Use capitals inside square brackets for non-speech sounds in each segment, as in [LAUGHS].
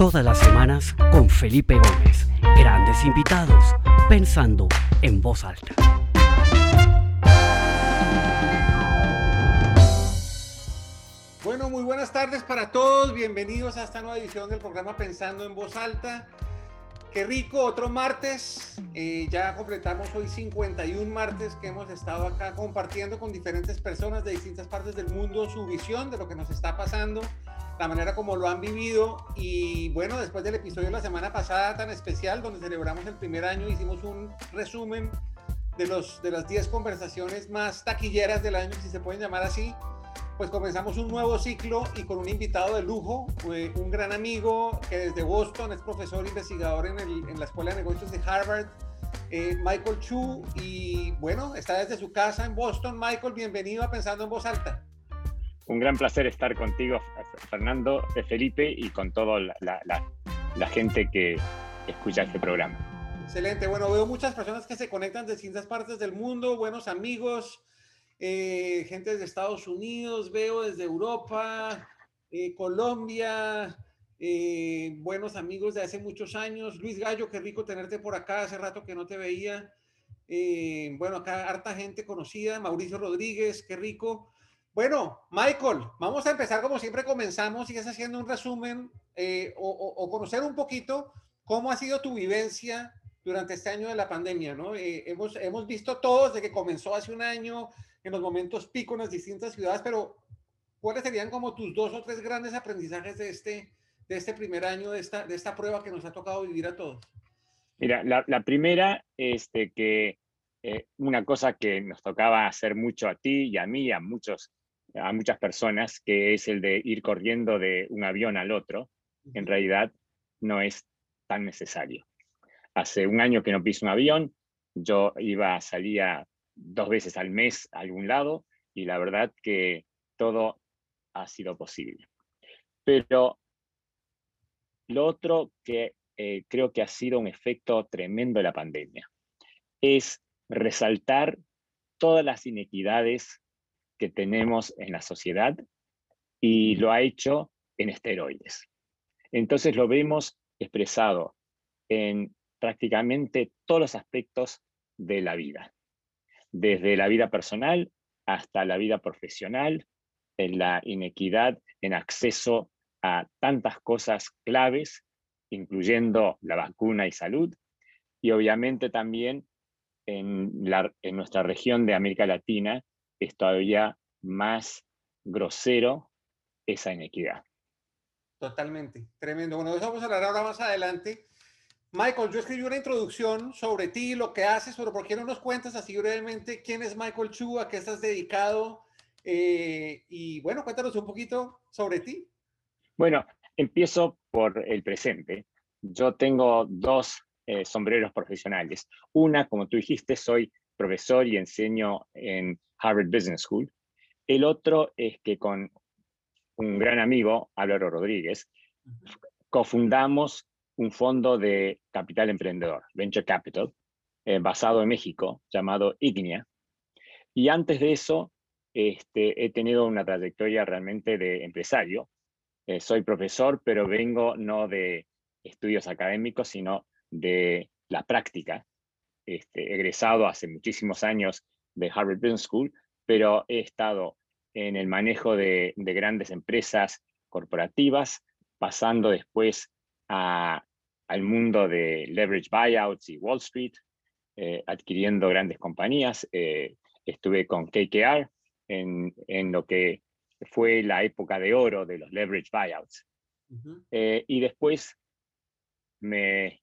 Todas las semanas con Felipe Gómez. Grandes invitados, pensando en voz alta. Bueno, muy buenas tardes para todos. Bienvenidos a esta nueva edición del programa Pensando en voz alta. Qué rico, otro martes. Eh, ya completamos hoy 51 martes que hemos estado acá compartiendo con diferentes personas de distintas partes del mundo su visión de lo que nos está pasando, la manera como lo han vivido. Y bueno, después del episodio de la semana pasada tan especial, donde celebramos el primer año, hicimos un resumen de, los, de las 10 conversaciones más taquilleras del año, si se pueden llamar así pues comenzamos un nuevo ciclo y con un invitado de lujo, eh, un gran amigo que desde Boston es profesor investigador en, el, en la Escuela de Negocios de Harvard, eh, Michael Chu, y bueno, está desde su casa en Boston. Michael, bienvenido a Pensando en Voz Alta. Un gran placer estar contigo, Fernando, Felipe y con toda la gente que escucha este programa. Excelente, bueno, veo muchas personas que se conectan de distintas partes del mundo, buenos amigos, eh, gente de Estados Unidos, veo desde Europa, eh, Colombia, eh, buenos amigos de hace muchos años. Luis Gallo, qué rico tenerte por acá, hace rato que no te veía. bueno, acá harta gente conocida, Mauricio Rodríguez, qué rico. Bueno, Michael, vamos a empezar como siempre comenzamos y es haciendo un resumen o, o, conocer un poquito cómo ha sido tu vivencia durante este año de la pandemia, ¿no? hemos, hemos visto todos desde que comenzó hace un año, en los momentos pico en las distintas ciudades, pero ¿cuáles serían como tus dos o tres grandes aprendizajes de este, de este primer año, de esta, de esta prueba que nos ha tocado vivir a todos? Mira, la, la primera, este, que eh, una cosa que nos tocaba hacer mucho a ti y a mí y a, muchos, a muchas personas, que es el de ir corriendo de un avión al otro, en realidad no es tan necesario. Hace un año que no piso un avión, yo iba, salía dos veces al mes a algún lado y la verdad que todo ha sido posible. Pero lo otro que eh, creo que ha sido un efecto tremendo de la pandemia es resaltar todas las inequidades que tenemos en la sociedad y lo ha hecho en esteroides. Entonces lo vemos expresado en prácticamente todos los aspectos de la vida desde la vida personal hasta la vida profesional, en la inequidad en acceso a tantas cosas claves, incluyendo la vacuna y salud, y obviamente también en, la, en nuestra región de América Latina es todavía más grosero esa inequidad. Totalmente, tremendo. Bueno, eso vamos a hablar ahora más adelante. Michael, yo escribí una introducción sobre ti, lo que haces, pero ¿por qué no nos cuentas así brevemente quién es Michael Chu, a qué estás dedicado? Eh, y bueno, cuéntanos un poquito sobre ti. Bueno, empiezo por el presente. Yo tengo dos eh, sombreros profesionales. Una, como tú dijiste, soy profesor y enseño en Harvard Business School. El otro es que con un gran amigo, Álvaro Rodríguez, cofundamos un fondo de capital emprendedor, Venture Capital, eh, basado en México, llamado Ignea. Y antes de eso, este, he tenido una trayectoria realmente de empresario. Eh, soy profesor, pero vengo no de estudios académicos, sino de la práctica. Este, egresado hace muchísimos años de Harvard Business School, pero he estado en el manejo de, de grandes empresas corporativas, pasando después a al mundo de leverage buyouts y Wall Street, eh, adquiriendo grandes compañías. Eh, estuve con KKR en, en, lo que fue la época de oro de los leverage buyouts. Eh, y después me,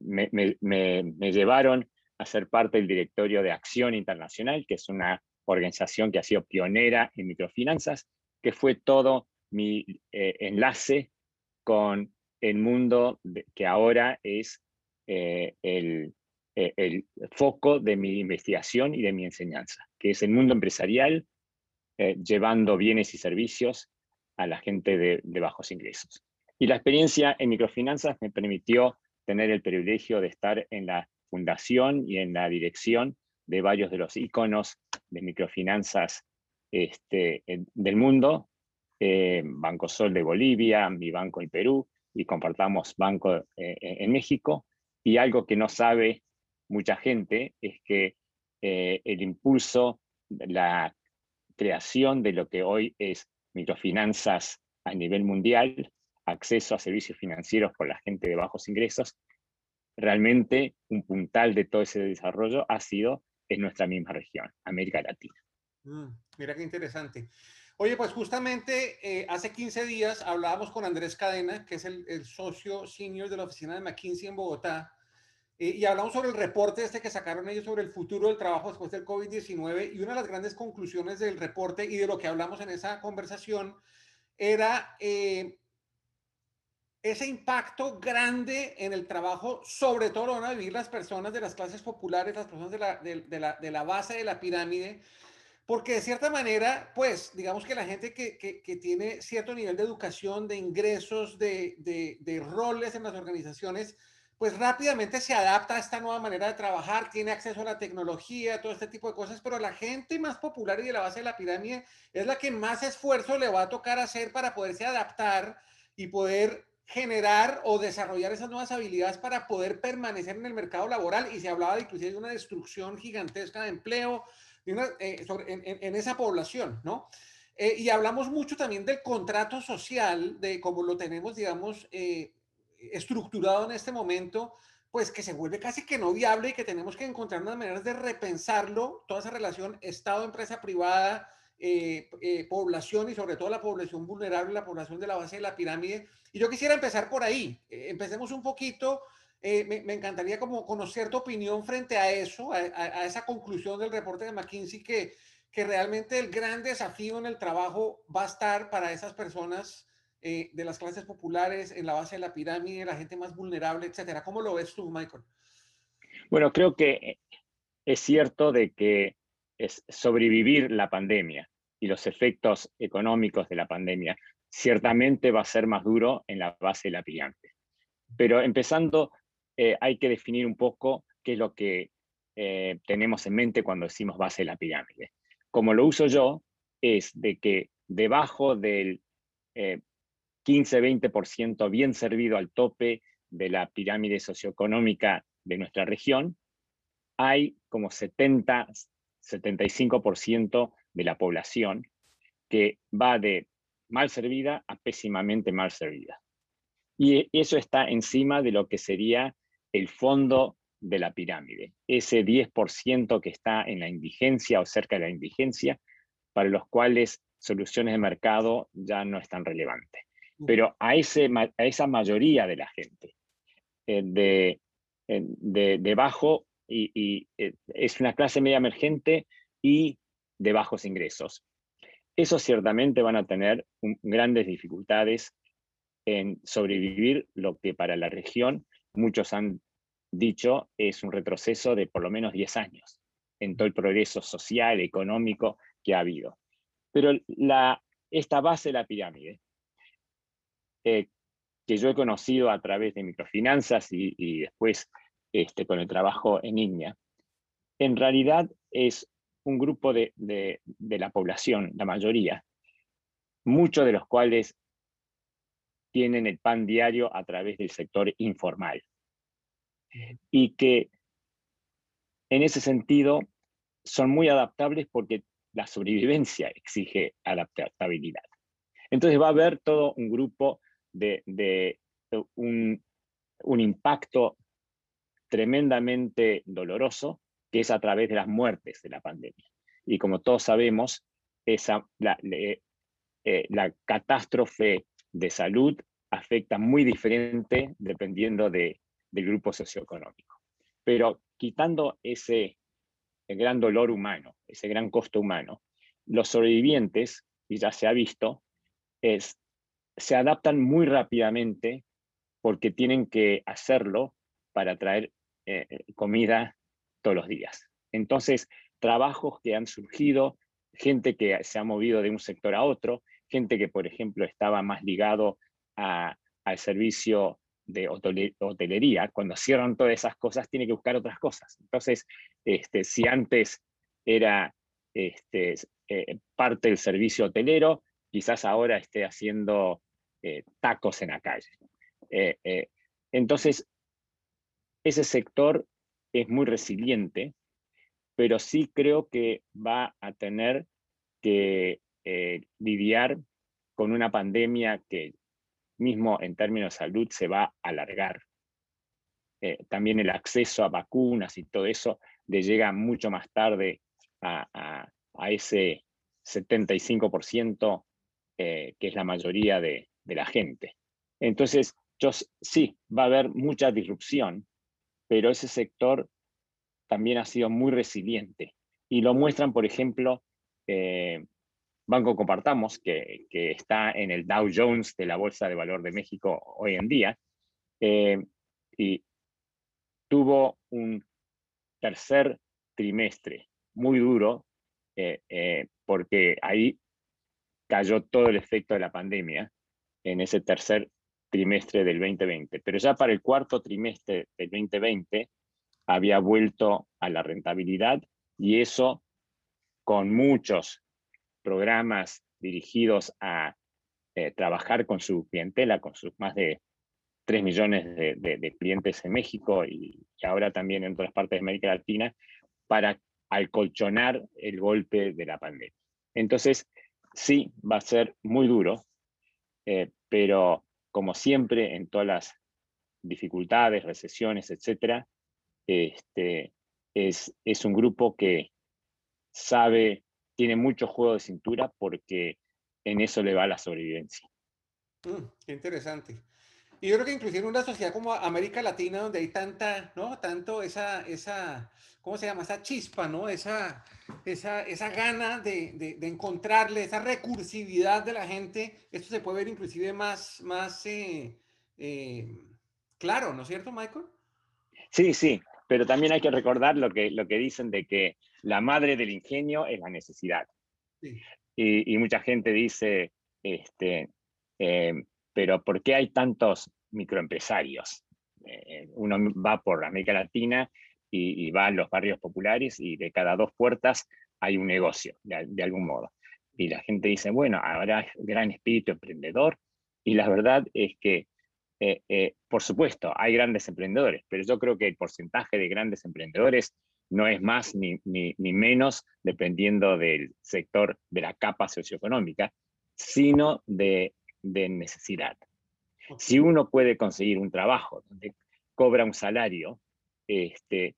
me, llevaron a ser parte del directorio de Acción Internacional, que es una organización que ha sido pionera en microfinanzas, que fue todo mi enlace con el mundo que ahora es eh, el, eh, el, foco de mi investigación y de mi enseñanza, que es el mundo empresarial, eh, llevando bienes y servicios a la gente de, bajos ingresos. Y la experiencia en microfinanzas me permitió tener el privilegio de estar en la fundación y en la dirección de varios de los iconos de microfinanzas este, del mundo, eh, Banco Sol de Bolivia, mi banco en Perú, y compartamos banco eh, en México. Y algo que no sabe mucha gente es que el impulso, la creación de lo que hoy es microfinanzas a nivel mundial, acceso a servicios financieros por la gente de bajos ingresos, realmente un puntal de todo ese desarrollo ha sido en nuestra misma región, América Latina. Mm, mira qué interesante. Oye, pues justamente eh, hace 15 días hablábamos con Andrés Cadena, que es el, socio senior de la oficina de McKinsey en Bogotá, eh, y hablamos sobre el reporte este que sacaron ellos sobre el futuro del trabajo después del COVID-19, y una de las grandes conclusiones del reporte y de lo que hablamos en esa conversación era eh, ese impacto grande en el trabajo, sobre todo lo van a vivir las personas de las clases populares, las personas de la, de, la, de la base de la pirámide, porque de cierta manera, pues, digamos que la gente que, que, que tiene cierto nivel de educación, de ingresos, de, de, roles en las organizaciones, pues rápidamente se adapta a esta nueva manera de trabajar, tiene acceso a la tecnología, todo este tipo de cosas, pero la gente más popular y de la base de la pirámide es la que más esfuerzo le va a tocar hacer para poderse adaptar y poder generar o desarrollar esas nuevas habilidades para poder permanecer en el mercado laboral y se hablaba de, inclusive de una destrucción gigantesca de empleo eh, en, esa población, ¿no? Eh, y hablamos mucho también del contrato social, de cómo lo tenemos, digamos, eh, estructurado en este momento, pues que se vuelve casi que no viable y que tenemos que encontrar unas maneras de repensarlo, toda esa relación Estado-empresa privada, eh, eh, población y sobre todo la población vulnerable, la población de la base de la pirámide. Y yo quisiera empezar por ahí. Eh, empecemos un poquito. Me, encantaría como conocer tu opinión frente a eso, a, a, esa conclusión del reporte de McKinsey, que, que realmente el gran desafío en el trabajo va a estar para esas personas de las clases populares, en la base de la pirámide, la gente más vulnerable, etcétera. ¿Cómo lo ves tú, Michael? Bueno, creo que es cierto de que es sobrevivir la pandemia y los efectos económicos de la pandemia, ciertamente va a ser más duro en la base de la pirámide. Pero empezando, eh, hay que definir un poco qué es lo que eh, tenemos en mente cuando decimos base de la pirámide. Como lo uso yo, es de que debajo del 15-20% eh, bien servido al tope de la pirámide socioeconómica de nuestra región, hay como 70, 75% de la población que va de mal servida a pésimamente mal servida. Y eso está encima de lo que sería el fondo de la pirámide, ese 10% que está en la indigencia o cerca de la indigencia, para los cuales soluciones de mercado ya no están relevantes. Pero a, ese, a esa mayoría de la gente, eh, de, eh, de, de bajo y, eh, es una clase media emergente y de bajos ingresos. Esos ciertamente van a tener grandes dificultades en sobrevivir lo que para la región muchos han dicho es un retroceso de por lo menos 10 años en todo el progreso social, económico que ha habido. Pero esta base de la pirámide, eh, que yo he conocido a través de microfinanzas y después este, con el trabajo en INEA, en realidad es un grupo de, de, la población, la mayoría, muchos de los cuales tienen el pan diario a través del sector informal. Y que en ese sentido son muy adaptables porque la sobrevivencia exige adaptabilidad. Entonces va a haber todo un grupo de, de un, un, impacto tremendamente doloroso, que es a través de las muertes de la pandemia. Y como todos sabemos, esa, la, eh, la catástrofe de salud afecta muy diferente dependiendo de, del grupo socioeconómico. Pero quitando ese gran dolor humano, ese gran costo humano, los sobrevivientes, y ya se ha visto, es, se adaptan muy rápidamente porque tienen que hacerlo para traer eh, comida todos los días. Entonces, trabajos que han surgido, gente que se ha movido de un sector a otro, gente que, por ejemplo, estaba más ligado al servicio de hotelería, cuando cierran todas esas cosas, tiene que buscar otras cosas. Entonces, este, si antes era este, eh, parte del servicio hotelero, quizás ahora esté haciendo eh, tacos en la calle. Entonces, ese sector es muy resiliente, pero sí creo que va a tener que lidiar con una pandemia que mismo en términos de salud se va a alargar. también el acceso a vacunas y todo eso le llega mucho más tarde a, ese 75% eh, que es la mayoría de, la gente. Entonces, yo, sí, va a haber mucha disrupción, pero ese sector también ha sido muy resiliente. Y lo muestran, por ejemplo, eh, Banco Compartamos, que, está en el Dow Jones de la Bolsa de Valor de México hoy en día, eh, y tuvo un tercer trimestre muy duro, eh, porque ahí cayó todo el efecto de la pandemia en ese tercer trimestre del 2020. Pero ya para el cuarto trimestre del 2020 había vuelto a la rentabilidad y eso con muchos programas dirigidos a eh, trabajar con su clientela, con sus más de 3 millones de, clientes en México y, y, ahora también en otras partes de América Latina, para colchonar el golpe de la pandemia. Entonces, sí, va a ser muy duro, eh, pero como siempre en todas las dificultades, recesiones, etcétera, este, es, es un grupo que sabe, tiene mucho juego de cintura porque en eso le va la sobrevivencia. Mm, qué interesante. Y yo creo que inclusive en una sociedad como América Latina, donde hay tanta, ¿no? Tanto esa, esa, ¿cómo se llama? Esa chispa, ¿no? Esa, esa, esa gana de, de, encontrarle, esa recursividad de la gente, esto se puede ver inclusive más, más eh, eh, claro, ¿no es cierto, Michael? Sí, sí, pero también hay que recordar lo que, lo que dicen de que la madre del ingenio es la necesidad. Y, y, mucha gente dice, este, eh, pero ¿por qué hay tantos microempresarios? uno va por América Latina y, va a los barrios populares y de cada dos puertas hay un negocio, de, algún modo. Y la gente dice, bueno, habrá gran espíritu emprendedor. Y la verdad es que, eh, eh, por supuesto, hay grandes emprendedores, pero yo creo que el porcentaje de grandes emprendedores no es más ni, ni, ni menos dependiendo del sector de la capa socioeconómica, sino de, de necesidad. Si uno puede conseguir un trabajo donde cobra un salario, este,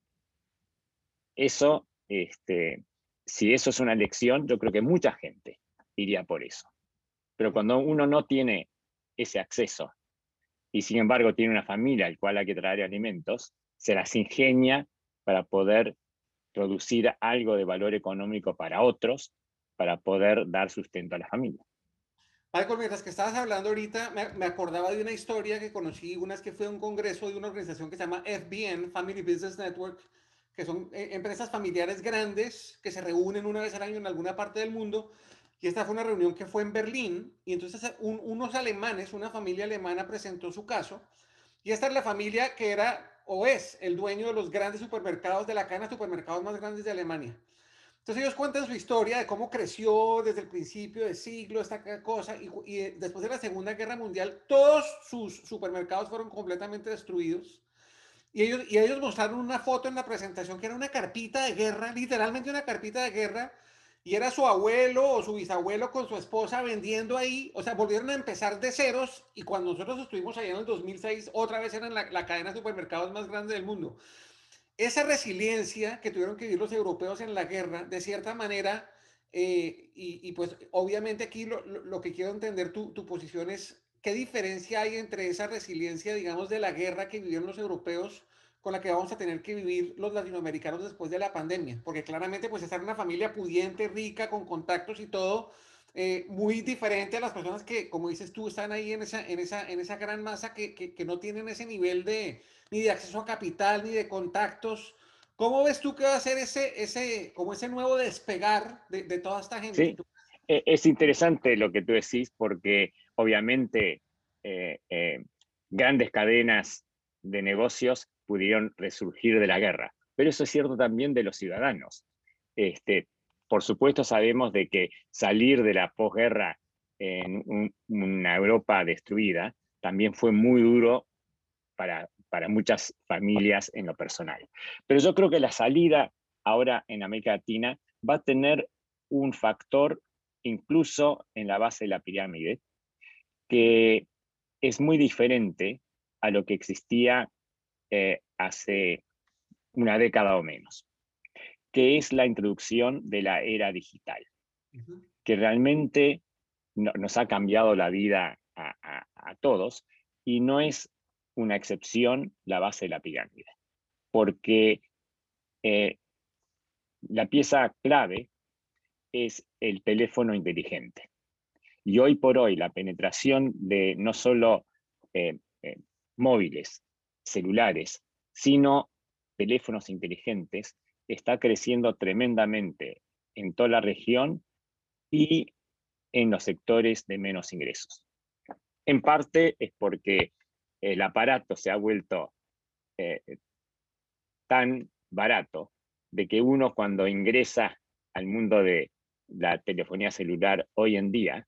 eso, este, si eso es una lección, yo creo que mucha gente iría por eso. Pero cuando uno no tiene ese acceso y sin embargo tiene una familia al cual hay que traer alimentos, se las ingenia para poder producir algo de valor económico para otros, para poder dar sustento a la familia. Michael, mientras que estabas hablando ahorita, me, acordaba de una historia que conocí, una vez que fue a un congreso de una organización que se llama FBN, Family Business Network, que son eh, empresas familiares grandes que se reúnen una vez al año en alguna parte del mundo. Y esta fue una reunión que fue en Berlín. Y entonces unos alemanes, una familia alemana presentó su caso. Y esta es la familia que era o es el dueño de los grandes supermercados de la cadena de supermercados más grandes de Alemania. Entonces ellos cuentan su historia de cómo creció desde el principio del siglo esta cosa y después de la Segunda Guerra Mundial todos sus supermercados fueron completamente destruidos y ellos, y ellos mostraron una foto en la presentación que era una carpita de guerra, literalmente una carpita de guerra, y era su abuelo o su bisabuelo con su esposa vendiendo ahí, o sea, volvieron a empezar de ceros y cuando nosotros estuvimos allá en el 2006, otra vez eran la, la cadena de supermercados más grande del mundo. Esa resiliencia que tuvieron que vivir los europeos en la guerra, de cierta manera, eh, y, y, pues obviamente aquí lo, lo, que quiero entender tu, tu posición es ¿qué diferencia hay entre esa resiliencia, digamos, de la guerra que vivieron los europeos con la que vamos a tener que vivir los latinoamericanos después de la pandemia? Porque claramente, pues, estar en una familia pudiente, rica, con contactos y todo, eh, muy diferente a las personas que, como dices tú, están ahí en esa, en esa, en esa gran masa que, que, que no tienen ese nivel de, ni de acceso a capital, ni de contactos. ¿Cómo ves tú que va a ser ese, ese, como ese nuevo despegar de, de toda esta gente? Sí, e, es interesante lo que tú decís porque obviamente eh, eh, grandes cadenas de negocios pudieron resurgir de la guerra, pero eso es cierto también de los ciudadanos. Este, por supuesto sabemos de que salir de la posguerra en una Europa destruida, también fue muy duro para, para muchas familias en lo personal. Pero yo creo que la salida ahora en América Latina va a tener un factor incluso en la base de la pirámide, que es muy diferente a lo que existía eh, hace una década o menos, que es la introducción de la era digital, que realmente nos ha cambiado la vida a, todos y no es una excepción la base de la pirámide, porque eh, la pieza clave es el teléfono inteligente. Y hoy por hoy la penetración de no solo eh, eh, móviles, celulares, sino teléfonos inteligentes está creciendo tremendamente en toda la región y en los sectores de menos ingresos. En parte es porque el aparato se ha vuelto eh, tan barato de que uno cuando ingresa al mundo de la telefonía celular hoy en día,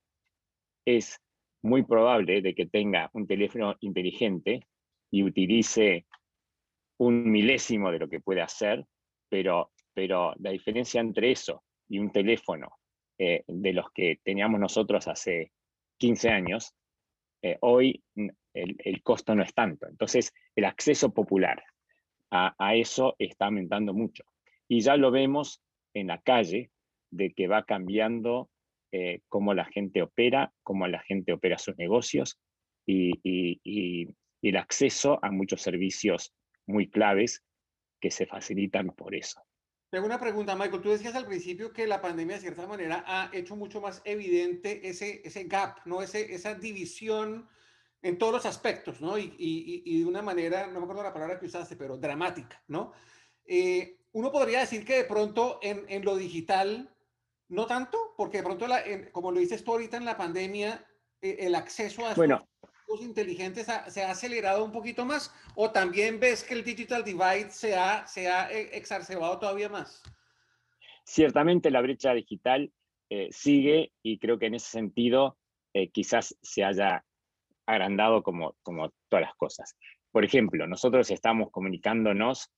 es muy probable de que tenga un teléfono inteligente y utilice un milésimo de lo que puede hacer, pero, pero la diferencia entre eso y un teléfono eh, de los que teníamos nosotros hace 15 años, eh, hoy el, el, costo no es tanto. Entonces, el acceso popular a, a, eso está aumentando mucho. Y ya lo vemos en la calle, de que va cambiando eh, cómo la gente opera, cómo la gente opera sus negocios y, el acceso a muchos servicios muy claves que se facilitan por eso. Tengo una pregunta, Michael. Tú decías al principio que la pandemia de cierta manera ha hecho mucho más evidente ese, ese gap, ¿no? Ese, esa división en todos los aspectos, ¿no? Y, de una manera, no me acuerdo la palabra que usaste, pero dramática, ¿no? Eh, uno podría decir que de pronto en lo digital no tanto, porque de pronto, como lo dices tú ahorita en la pandemia, eh, el acceso a bueno. estos inteligentes se ha acelerado un poquito más, o también ves que el digital divide se ha, se ha eh, exacerbado todavía más. Ciertamente la brecha digital eh, sigue y creo que en ese sentido quizás se haya agrandado como, como todas las cosas. Por ejemplo, nosotros estamos comunicándonos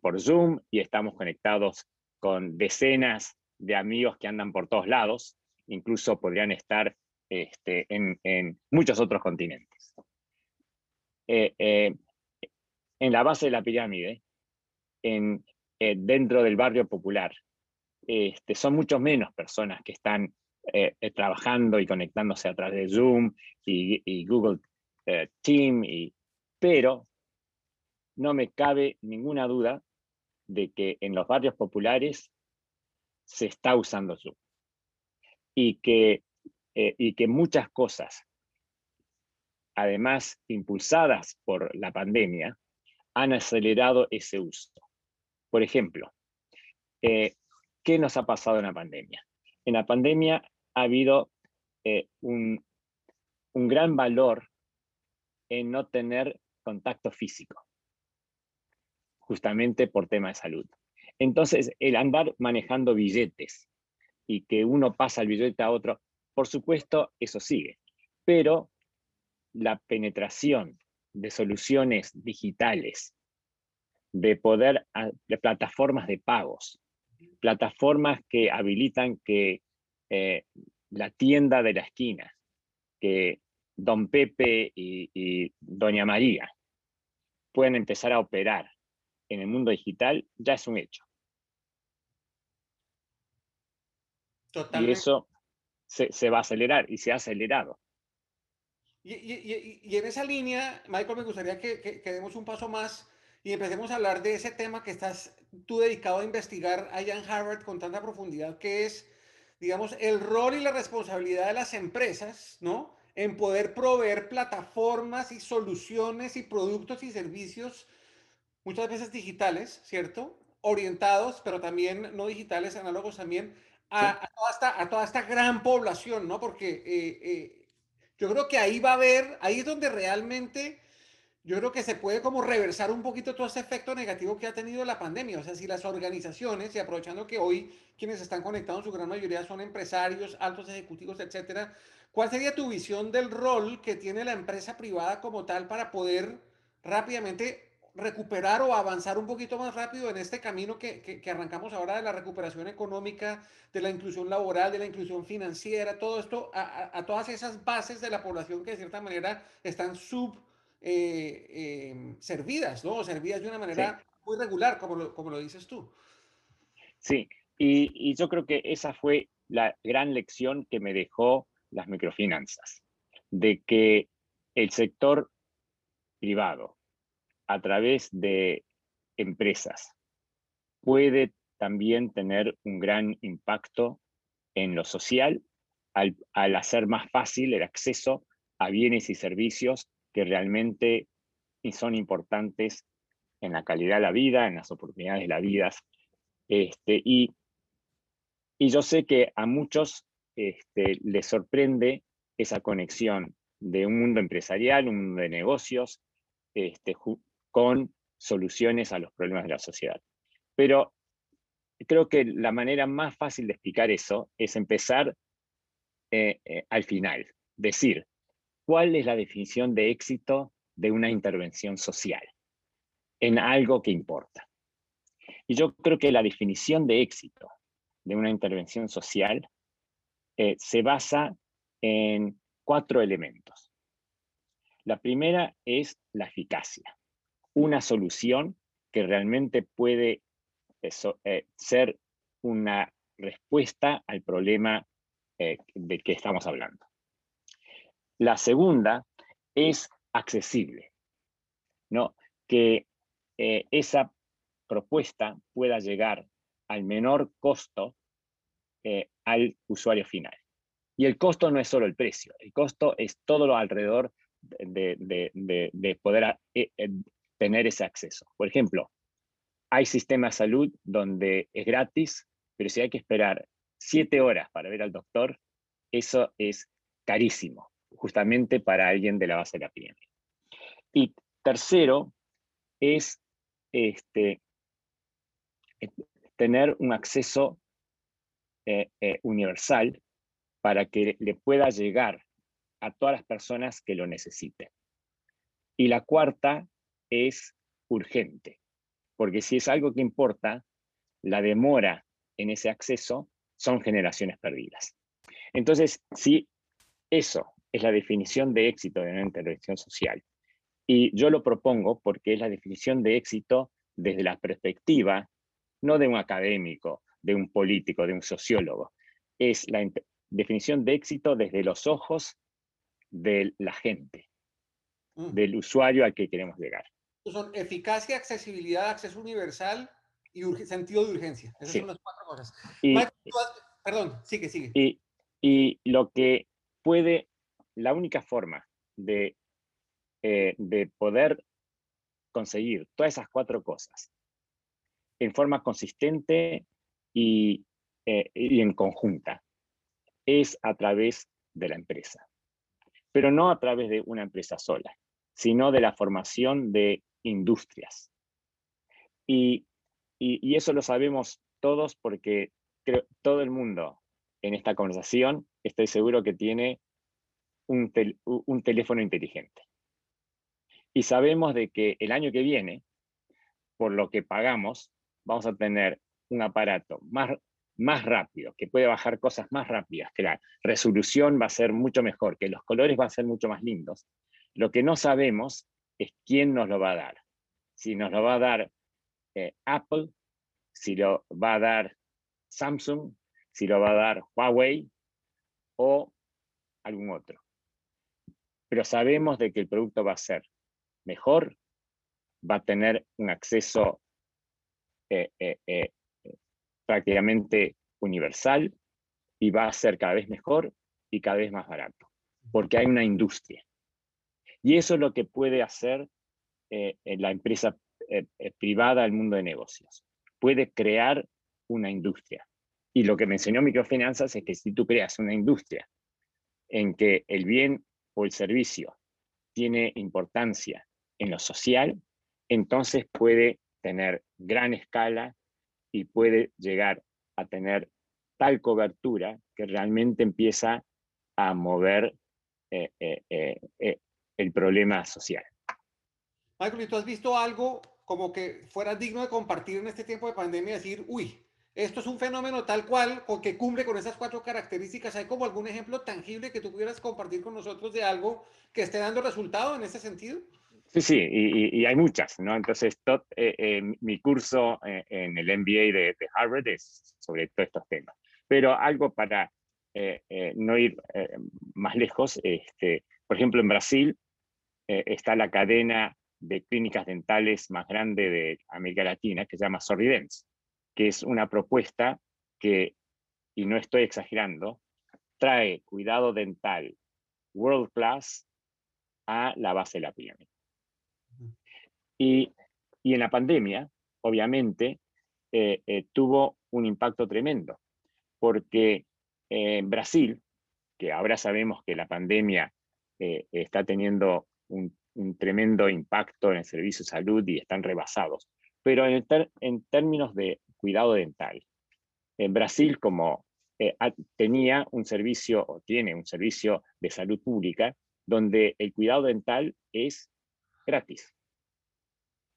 por Zoom y estamos conectados con decenas de amigos que andan por todos lados, incluso podrían estar este, en, muchos otros continentes. Eh, eh, en la base de la pirámide, en, eh, dentro del barrio popular, este, son mucho menos personas que están trabajando y conectándose a través de Zoom y, Google Team, y, pero no me cabe ninguna duda de que en los barrios populares se está usando Zoom. Y que, eh, y que muchas cosas, además impulsadas por la pandemia, han acelerado ese uso. Por ejemplo, eh, ¿qué nos ha pasado en la pandemia? En la pandemia ha habido eh, un, un gran valor en no tener contacto físico, justamente por tema de salud. Entonces, el andar manejando billetes y que uno pasa el billete a otro, por supuesto, eso sigue. Pero la penetración de soluciones digitales, de poder, de plataformas de pagos, plataformas que habilitan que eh, la tienda de la esquina, que don Pepe y, y doña María pueden empezar a operar en el mundo digital ya es un hecho. Y eso se, va a acelerar y se ha acelerado. Y, en esa línea, Michael, me gustaría que, que, demos un paso más y empecemos a hablar de ese tema que estás tú dedicado a investigar allá en Harvard con tanta profundidad, que es, digamos, el rol y la responsabilidad de las empresas, ¿no? En poder proveer plataformas y soluciones y productos y servicios muchas veces digitales, ¿cierto? Orientados, pero también no digitales, análogos también, a, toda, esta, gran población, ¿no? Porque eh, eh, yo creo que ahí va a haber, ahí es donde realmente yo creo que se puede como reversar un poquito todo ese efecto negativo que ha tenido la pandemia. O sea, si las organizaciones, y aprovechando que hoy quienes están conectados, su gran mayoría son empresarios, altos ejecutivos, etcétera, ¿cuál sería tu visión del rol que tiene la empresa privada como tal para poder rápidamente recuperar o avanzar un poquito más rápido en este camino que, que, arrancamos ahora de la recuperación económica, de la inclusión laboral, de la inclusión financiera, todo esto, a, a todas esas bases de la población que de cierta manera están sub eh, em, servidas, ¿no? Servidas de una manera muy regular, como lo, como lo dices tú. Sí, y, y yo creo que esa fue la gran lección que me dejó las microfinanzas, de que el sector privado, a través de empresas, puede también tener un gran impacto en lo social al, hacer más fácil el acceso a bienes y servicios que realmente son importantes en la calidad de la vida, en las oportunidades de la vida. Este, y, y yo sé que a muchos este, les sorprende esa conexión de un mundo empresarial, un mundo de negocios, este, con soluciones a los problemas de la sociedad. Pero creo que la manera más fácil de explicar eso es empezar eh, eh, al final, decir, ¿Cuál es la definición de éxito de una intervención social en algo que importa? Y yo creo que la definición de éxito de una intervención social eh, se basa en cuatro elementos. La primera es la eficacia, una solución que realmente puede eh, ser una respuesta al problema eh, del que estamos hablando. La segunda es accesible, ¿no? que eh, esa propuesta pueda llegar al menor costo eh, al usuario final. Y el costo no es solo el precio, el costo es todo lo alrededor de, poder eh, tener ese acceso. Por ejemplo, hay sistemas de salud donde es gratis, pero si hay que esperar siete horas para ver al doctor, eso es carísimo justamente para alguien de la base de la pirámide. Y tercero es este, eh, tener un acceso eh, eh, universal para que le pueda llegar a todas las personas que lo necesiten. Y la cuarta es urgente, porque si es algo que importa, la demora en ese acceso son generaciones perdidas. Entonces, si eso es la definición de éxito de una intervención social. Y yo lo propongo porque es la definición de éxito desde la perspectiva, no de un académico, de un político, de un sociólogo. Es la definición de éxito desde los ojos de la gente, mm. del usuario al que queremos llegar. Son eficacia, accesibilidad, acceso universal y sentido de urgencia. Esas son las cuatro cosas. perdón, sigue, sigue. Y, y lo que puede la única forma de, eh, de poder conseguir todas esas cuatro cosas en forma consistente y, eh, y en conjunta es a través de la empresa. Pero no a través de una empresa sola, sino de la formación de industrias. Y, y, eso lo sabemos todos porque creo, todo el mundo en esta conversación estoy seguro que tiene un, un teléfono inteligente. Y sabemos de que el año que viene, por lo que pagamos, vamos a tener un aparato más, más rápido, que puede bajar cosas más rápidas, que la resolución va a ser mucho mejor, que los colores van a ser mucho más lindos. Lo que no sabemos es quién nos lo va a dar. Si nos lo va a dar eh, Apple, si lo va a dar Samsung, si lo va a dar Huawei o algún otro pero sabemos de que el producto va a ser mejor, va a tener un acceso eh, eh, prácticamente universal y va a ser cada vez mejor y cada vez más barato, porque hay una industria. Y eso es lo que puede hacer la empresa privada del mundo de negocios. Puede crear una industria. Y lo que me enseñó microfinanzas es que si tú creas una industria en que el bien o el servicio tiene importancia en lo social, entonces puede tener gran escala y puede llegar a tener tal cobertura que realmente empieza a mover eh, eh, eh, el problema social. Michael, ¿y tú has visto algo como que fuera digno de compartir en este tiempo de pandemia? Decir, uy, esto es un fenómeno tal cual o que cumple con esas cuatro características. ¿Hay como algún ejemplo tangible que tú pudieras compartir con nosotros de algo que esté dando resultado en ese sentido? Sí, sí, y, hay muchas, ¿no? Entonces, eh, eh, mi curso eh, en el MBA de, Harvard es sobre todos estos temas. Pero algo para no ir más lejos, este, por ejemplo, en Brasil está la cadena de clínicas dentales más grande de América Latina, que se llama Sorridence, que es una propuesta que, y no estoy exagerando, trae cuidado dental world class a la base de la pirámide. Y, en la pandemia, obviamente, eh, eh, tuvo un impacto tremendo, porque en Brasil, que ahora sabemos que la pandemia eh, está teniendo un, tremendo impacto en el servicio de salud y están rebasados, pero en, términos de cuidado dental, en Brasil, como tenía un servicio o tiene un servicio de salud pública donde el cuidado dental es gratis.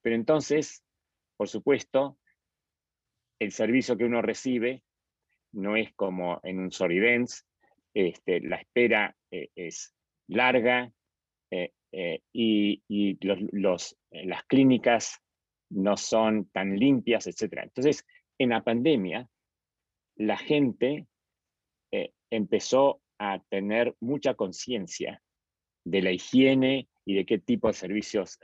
Pero entonces, por supuesto, el servicio que uno recibe no es como en un Solidens, este, la espera eh, es larga eh, eh, y, las clínicas no son tan limpias, etc. Entonces, en la pandemia, la gente empezó a tener mucha conciencia de la higiene y de qué tipo de servicios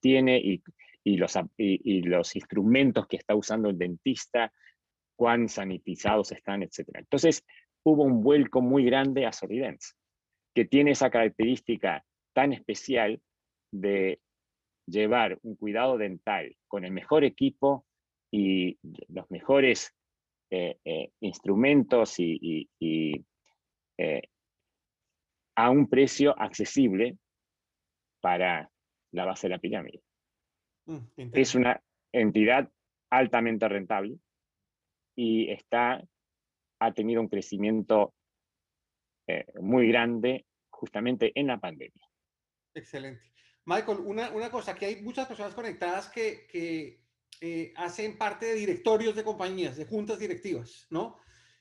tiene y, y los, y, los instrumentos que está usando el dentista, cuán sanitizados están, etc. Entonces, hubo un vuelco muy grande a Solidence, que tiene esa característica tan especial de llevar un cuidado dental con el mejor equipo y los mejores eh, eh, instrumentos y, eh, a un precio accesible para la base de la pirámide. Mm, es una entidad altamente rentable y está, ha tenido un crecimiento muy grande justamente en la pandemia. Excelente. Michael, una, una cosa, que hay muchas personas conectadas que, que eh, hacen parte de directorios de compañías, de juntas directivas, ¿no?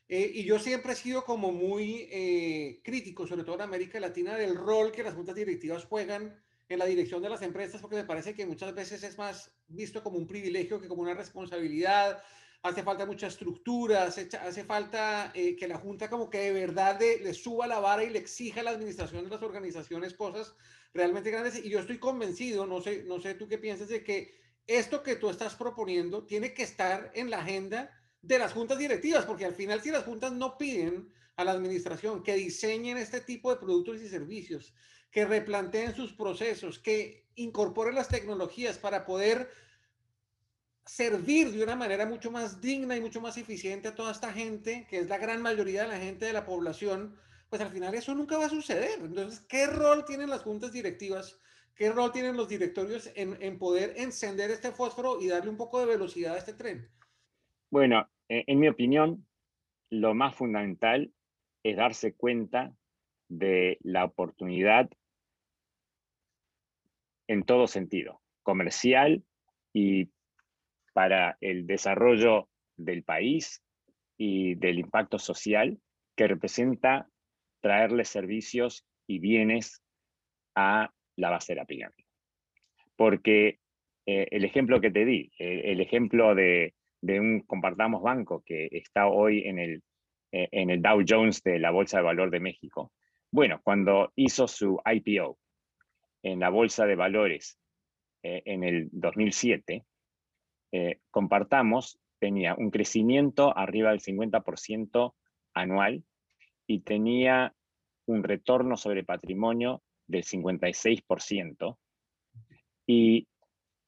Eh, y yo siempre he sido como muy crítico, sobre todo en América Latina, del rol que las juntas directivas juegan en la dirección de las empresas porque me parece que muchas veces es más visto como un privilegio que como una responsabilidad. Hace falta mucha estructura, hace, hace falta eh, que la Junta como que de verdad le suba la vara y le exija a la administración de las organizaciones cosas realmente grandes. Y yo estoy convencido, no sé, no sé tú qué piensas, de que esto que tú estás proponiendo tiene que estar en la agenda de las juntas directivas, porque al final si las juntas no piden a la administración que diseñen este tipo de productos y servicios, que replanteen sus procesos, que incorporen las tecnologías para poder servir de una manera mucho más digna y mucho más eficiente a toda esta gente, que es la gran mayoría de la gente de la población, pues al final eso nunca va a suceder. Entonces, ¿qué rol tienen las juntas directivas? ¿Qué rol tienen los directorios en, en poder encender este fósforo y darle un poco de velocidad a este tren? Bueno, en mi opinión, lo más fundamental es darse cuenta de la oportunidad en todo sentido, comercial y para el desarrollo del país y del impacto social que representa traerle servicios y bienes a la base de la pirámide. Porque eh, el ejemplo que te di, el ejemplo de, un compartamos banco que está hoy en el, eh, en el Dow Jones de la Bolsa de Valor de México, bueno, cuando hizo su IPO en la Bolsa de Valores eh, en el 2007, eh, compartamos, tenía un crecimiento arriba del 50% anual y tenía un retorno sobre patrimonio del 56% y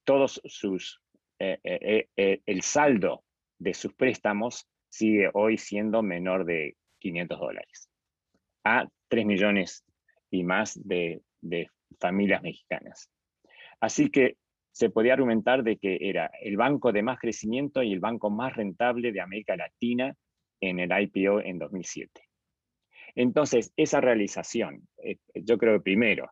todos sus, eh, el saldo de sus préstamos sigue hoy siendo menor de 500 dólares a 3 millones y más de, familias mexicanas. Así que se podía argumentar de que era el banco de más crecimiento y el banco más rentable de América Latina en el IPO en 2007. Entonces, esa realización, eh, yo creo que primero,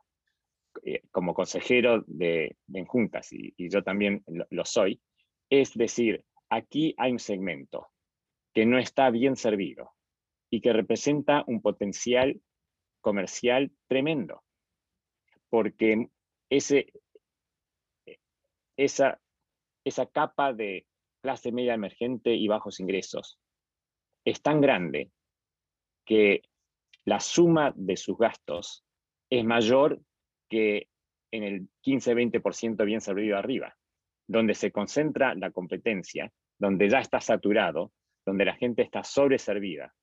eh, como consejero de, de Juntas, y, yo también lo, soy, es decir, aquí hay un segmento que no está bien servido y que representa un potencial comercial tremendo, porque ese, esa, esa capa de clase media emergente y bajos ingresos es tan grande que la suma de sus gastos es mayor que en el 15-20% bien servido arriba, donde se concentra la competencia, donde ya está saturado, donde la gente está sobreservida.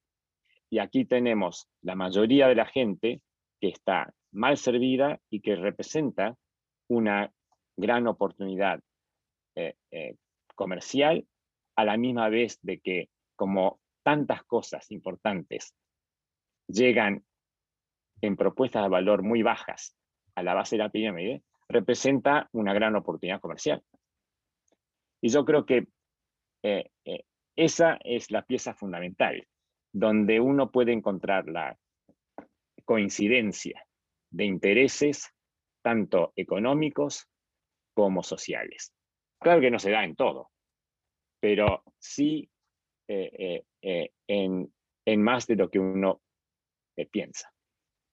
Y aquí tenemos la mayoría de la gente que está mal servida y que representa una gran oportunidad eh, eh, comercial, a la misma vez de que como tantas cosas importantes llegan en propuestas de valor muy bajas a la base de la pirámide, representa una gran oportunidad comercial. Y yo creo que eh, esa es la pieza fundamental, donde uno puede encontrar la coincidencia de intereses tanto económicos como sociales. Claro que no se da en todo, pero sí eh, eh, eh, en, más de lo que uno piensa.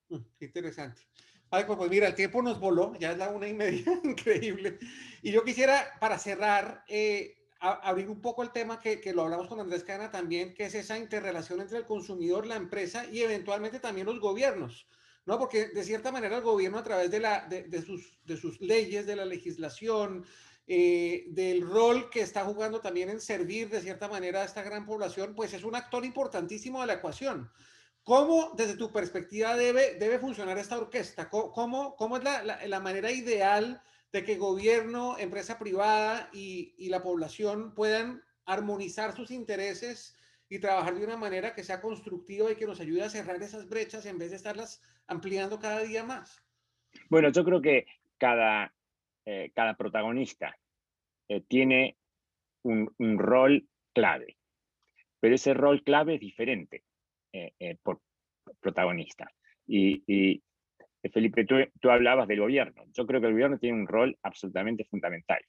Mm, interesante. pues mira, el tiempo nos voló, ya es la una y media, [LAUGHS] increíble. Y yo quisiera, para cerrar, abrir un poco el tema que, que, lo hablamos con Andrés Cana también, que es esa interrelación entre el consumidor, la empresa y eventualmente también los gobiernos. ¿no? Porque de cierta manera el gobierno a través de, la, de, sus, de sus leyes, de la legislación, eh, del rol que está jugando también en servir de cierta manera a esta gran población, pues es un actor importantísimo de la ecuación. ¿Cómo, desde tu perspectiva, debe, debe funcionar esta orquesta? ¿Cómo, cómo es la, la, manera ideal de que gobierno, empresa privada y, y la población puedan armonizar sus intereses y trabajar de una manera que sea constructiva y que nos ayude a cerrar esas brechas en vez de estarlas ampliando cada día más? Bueno, yo creo que cada, eh, cada protagonista eh, tiene un, rol clave, pero ese rol clave es diferente por protagonista. Y, Felipe, tú, tú hablabas del gobierno. Yo creo que el gobierno tiene un rol absolutamente fundamental.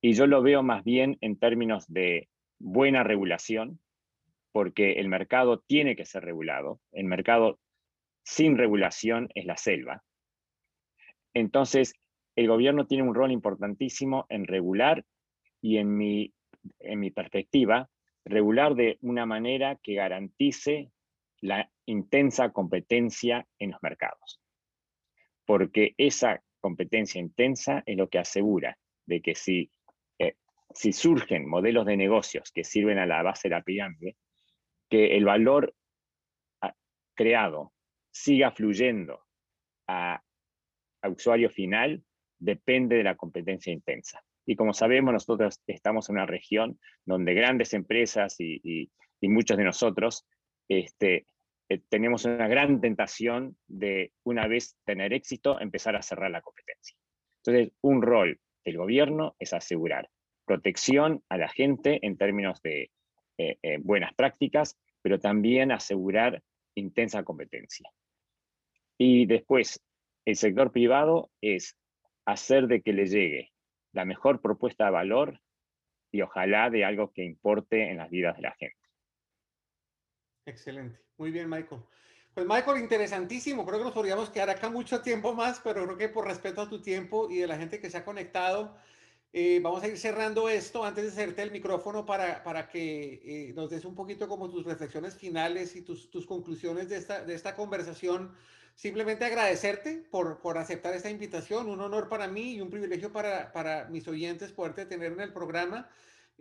Y yo lo veo más bien en términos de buena regulación, porque el mercado tiene que ser regulado. El mercado sin regulación es la selva. Entonces, el gobierno tiene un rol importantísimo en regular y en mi, en mi perspectiva, regular de una manera que garantice la intensa competencia en los mercados. Porque esa competencia intensa es lo que asegura de que si, eh, si surgen modelos de negocios que sirven a la base de la pirámide, que el valor ah, creado siga fluyendo a, usuario final depende de la competencia intensa. Y como sabemos, nosotros estamos en una región donde grandes empresas y, muchos de nosotros este, eh, tenemos una gran tentación de, una vez tener éxito, empezar a cerrar la competencia. Entonces, un rol del gobierno es asegurar protección a la gente en términos de eh, eh, buenas prácticas, pero también asegurar intensa competencia. Y después, el sector privado es hacer de que le llegue la mejor propuesta de valor y ojalá de algo que importe en las vidas de la gente. Excelente. Muy bien, Michael. Pues Michael, interesantísimo. Creo que nos podríamos quedar acá mucho tiempo más, pero creo que por respeto a tu tiempo y de la gente que se ha conectado, eh, vamos a ir cerrando esto antes de hacerte el micrófono para, para que eh, nos des un poquito como tus reflexiones finales y tus, tus conclusiones de esta, de esta conversación simplemente agradecerte por, por aceptar esta invitación, un honor para mí y un privilegio para, para mis oyentes poderte tener en el programa.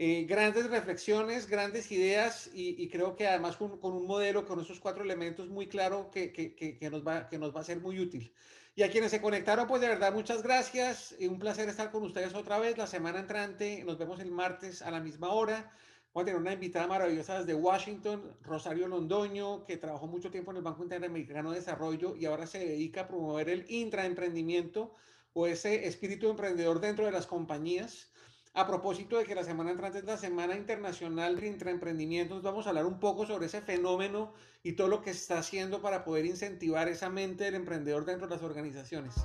Eh, grandes reflexiones, grandes ideas y, creo que además con, con, un modelo con esos cuatro elementos muy claro que, que, que, nos va, que nos va a ser muy útil. Y a quienes se conectaron, pues de verdad muchas gracias. y un placer estar con ustedes otra vez la semana entrante. Nos vemos el martes a la misma hora. Voy a tener una invitada maravillosa desde Washington, Rosario Londoño, que trabajó mucho tiempo en el Banco Interamericano de Desarrollo y ahora se dedica a promover el intraemprendimiento o ese espíritu emprendedor dentro de las compañías. A propósito de que la semana entrante es la Semana Internacional de Intraemprendimientos, vamos a hablar un poco sobre ese fenómeno y todo lo que está haciendo para poder incentivar esa mente del emprendedor dentro de las organizaciones.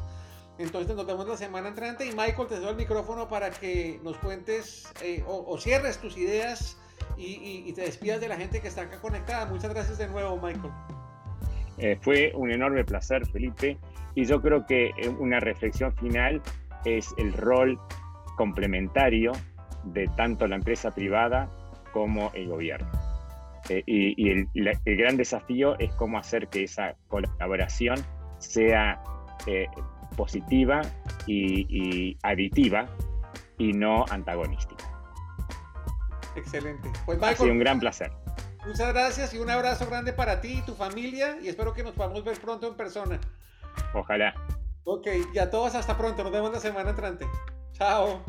Entonces nos vemos la semana entrante y Michael, te doy el micrófono para que nos cuentes eh, o, cierres tus ideas y, te despidas de la gente que está acá conectada. Muchas gracias de nuevo, Michael. Eh, fue un enorme placer, Felipe, y yo creo que eh, una reflexión final es el rol complementario de tanto la empresa privada como el gobierno. y, el, gran desafío es cómo hacer que esa colaboración sea positiva y, aditiva y no antagonística. Excelente. Pues ha sido un gran placer. Muchas gracias y un abrazo grande para ti y tu familia y espero que nos podamos ver pronto en persona. Ojalá. Ok, y a todos hasta pronto. Nos vemos la semana entrante. Ciao!